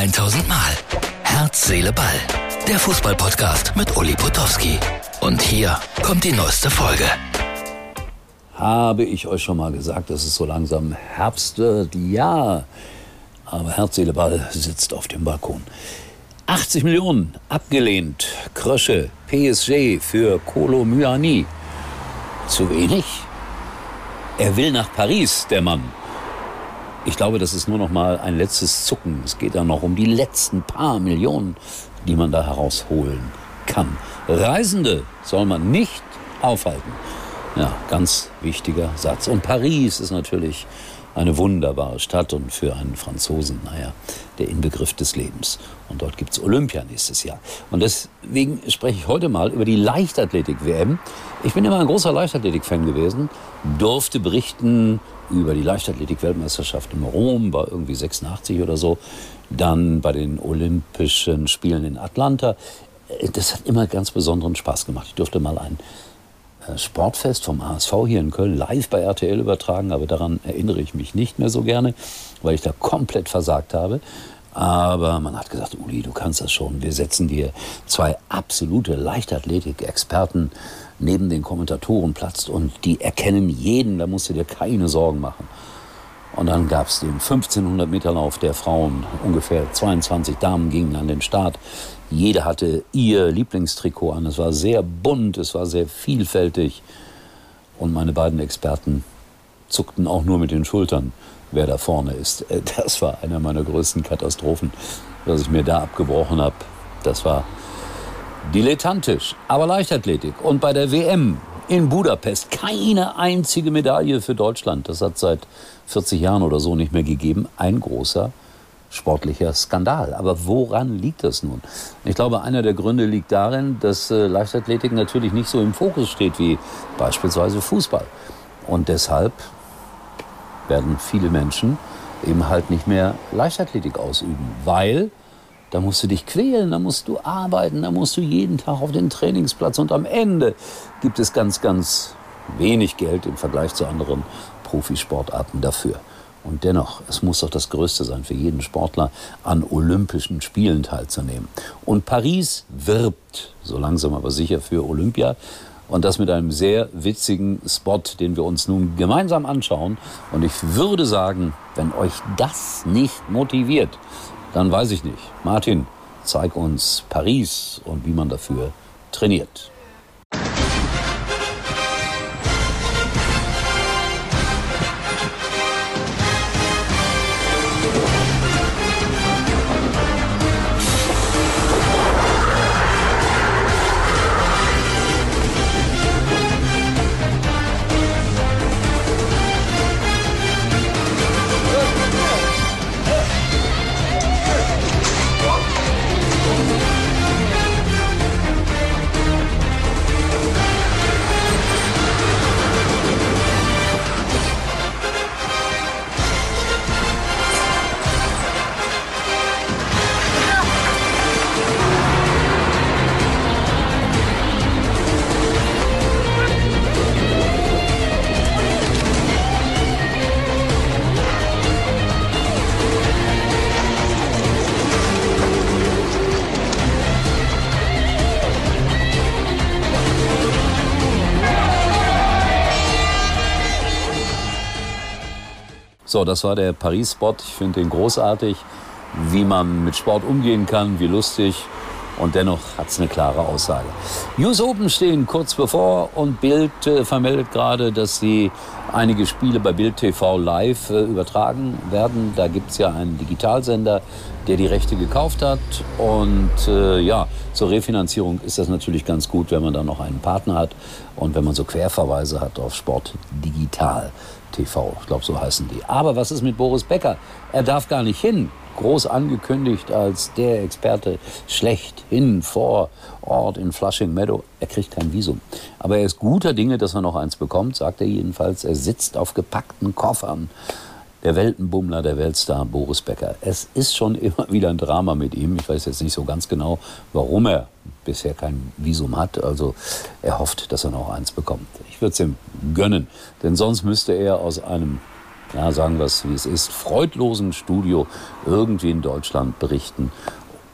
1000 Mal. Herz, Seele, Ball. Der Fußballpodcast mit Uli Potowski. Und hier kommt die neueste Folge. Habe ich euch schon mal gesagt, dass es so langsam Herbst wird? Ja. Aber Herz, Seele, Ball sitzt auf dem Balkon. 80 Millionen abgelehnt. Krösche, PSG für Kolo Myani. Zu wenig? Er will nach Paris, der Mann. Ich glaube, das ist nur noch mal ein letztes Zucken. Es geht dann noch um die letzten paar Millionen, die man da herausholen kann. Reisende soll man nicht aufhalten. Ja, ganz wichtiger Satz. Und Paris ist natürlich eine wunderbare Stadt und für einen Franzosen, naja, der Inbegriff des Lebens. Und dort gibt es Olympia nächstes Jahr. Und deswegen spreche ich heute mal über die Leichtathletik-WM. Ich bin immer ein großer Leichtathletik-Fan gewesen, durfte berichten über die Leichtathletik-Weltmeisterschaft in Rom, war irgendwie 86 oder so, dann bei den Olympischen Spielen in Atlanta. Das hat immer ganz besonderen Spaß gemacht. Ich durfte mal ein äh, Sportfest vom ASV hier in Köln live bei RTL übertragen, aber daran erinnere ich mich nicht mehr so gerne, weil ich da komplett versagt habe. Aber man hat gesagt, Uli, du kannst das schon. Wir setzen dir zwei absolute Leichtathletik-Experten neben den Kommentatoren platzt und die erkennen jeden, da musst du dir keine Sorgen machen. Und dann gab es den 1500 Meter Lauf der Frauen. Ungefähr 22 Damen gingen an den Start. Jede hatte ihr Lieblingstrikot an. Es war sehr bunt, es war sehr vielfältig. Und meine beiden Experten zuckten auch nur mit den Schultern, wer da vorne ist. Äh, das war einer meiner größten Katastrophen, dass ich mir da abgebrochen habe. Das war dilettantisch, aber Leichtathletik. Und bei der WM in Budapest keine einzige Medaille für Deutschland. Das hat seit 40 Jahren oder so nicht mehr gegeben. Ein großer sportlicher Skandal. Aber woran liegt das nun? Ich glaube, einer der Gründe liegt darin, dass äh, Leichtathletik natürlich nicht so im Fokus steht wie beispielsweise Fußball. Und deshalb werden viele Menschen eben halt nicht mehr Leichtathletik ausüben, weil da musst du dich quälen, da musst du arbeiten, da musst du jeden Tag auf den Trainingsplatz. Und am Ende gibt es ganz, ganz wenig Geld im Vergleich zu anderen Profisportarten dafür. Und dennoch, es muss doch das Größte sein für jeden Sportler, an Olympischen Spielen teilzunehmen. Und Paris wirbt so langsam aber sicher für Olympia. Und das mit einem sehr witzigen Spot, den wir uns nun gemeinsam anschauen. Und ich würde sagen, wenn euch das nicht motiviert, dann weiß ich nicht. Martin, zeig uns Paris und wie man dafür trainiert. So, das war der Paris-Spot. Ich finde den großartig, wie man mit Sport umgehen kann, wie lustig. Und dennoch hat es eine klare Aussage. US Open stehen kurz bevor und Bild äh, vermeldet gerade, dass sie einige Spiele bei Bild TV live äh, übertragen werden. Da gibt es ja einen Digitalsender, der die Rechte gekauft hat. Und äh, ja, zur Refinanzierung ist das natürlich ganz gut, wenn man dann noch einen Partner hat und wenn man so Querverweise hat auf Sport Digital. TV. Ich glaube, so heißen die. Aber was ist mit Boris Becker? Er darf gar nicht hin. Groß angekündigt als der Experte schlechthin vor Ort in Flushing Meadow. Er kriegt kein Visum. Aber er ist guter Dinge, dass er noch eins bekommt, sagt er jedenfalls. Er sitzt auf gepackten Koffern der Weltenbummler, der Weltstar Boris Becker. Es ist schon immer wieder ein Drama mit ihm. Ich weiß jetzt nicht so ganz genau, warum er bisher kein Visum hat. Also er hofft, dass er noch eins bekommt. Ich würde es ihm gönnen, denn sonst müsste er aus einem ja, sagen wir es wie es ist, freudlosen Studio irgendwie in Deutschland berichten.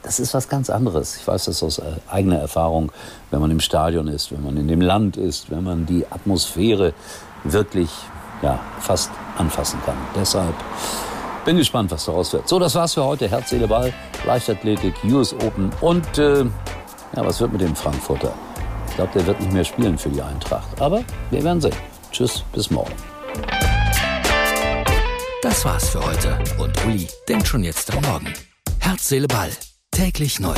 Das ist was ganz anderes. Ich weiß das aus äh, eigener Erfahrung, wenn man im Stadion ist, wenn man in dem Land ist, wenn man die Atmosphäre wirklich ja, fast anfassen kann. Deshalb bin gespannt, was daraus wird. So, das war's für heute. Herz, Seele, Ball, Leichtathletik, US Open und äh, ja, was wird mit dem Frankfurter? Ich glaube, der wird nicht mehr spielen für die Eintracht. Aber wir werden sehen. Tschüss, bis morgen. Das war's für heute. Und Uli denkt schon jetzt am Morgen. Herz, Seele, Ball. Täglich neu.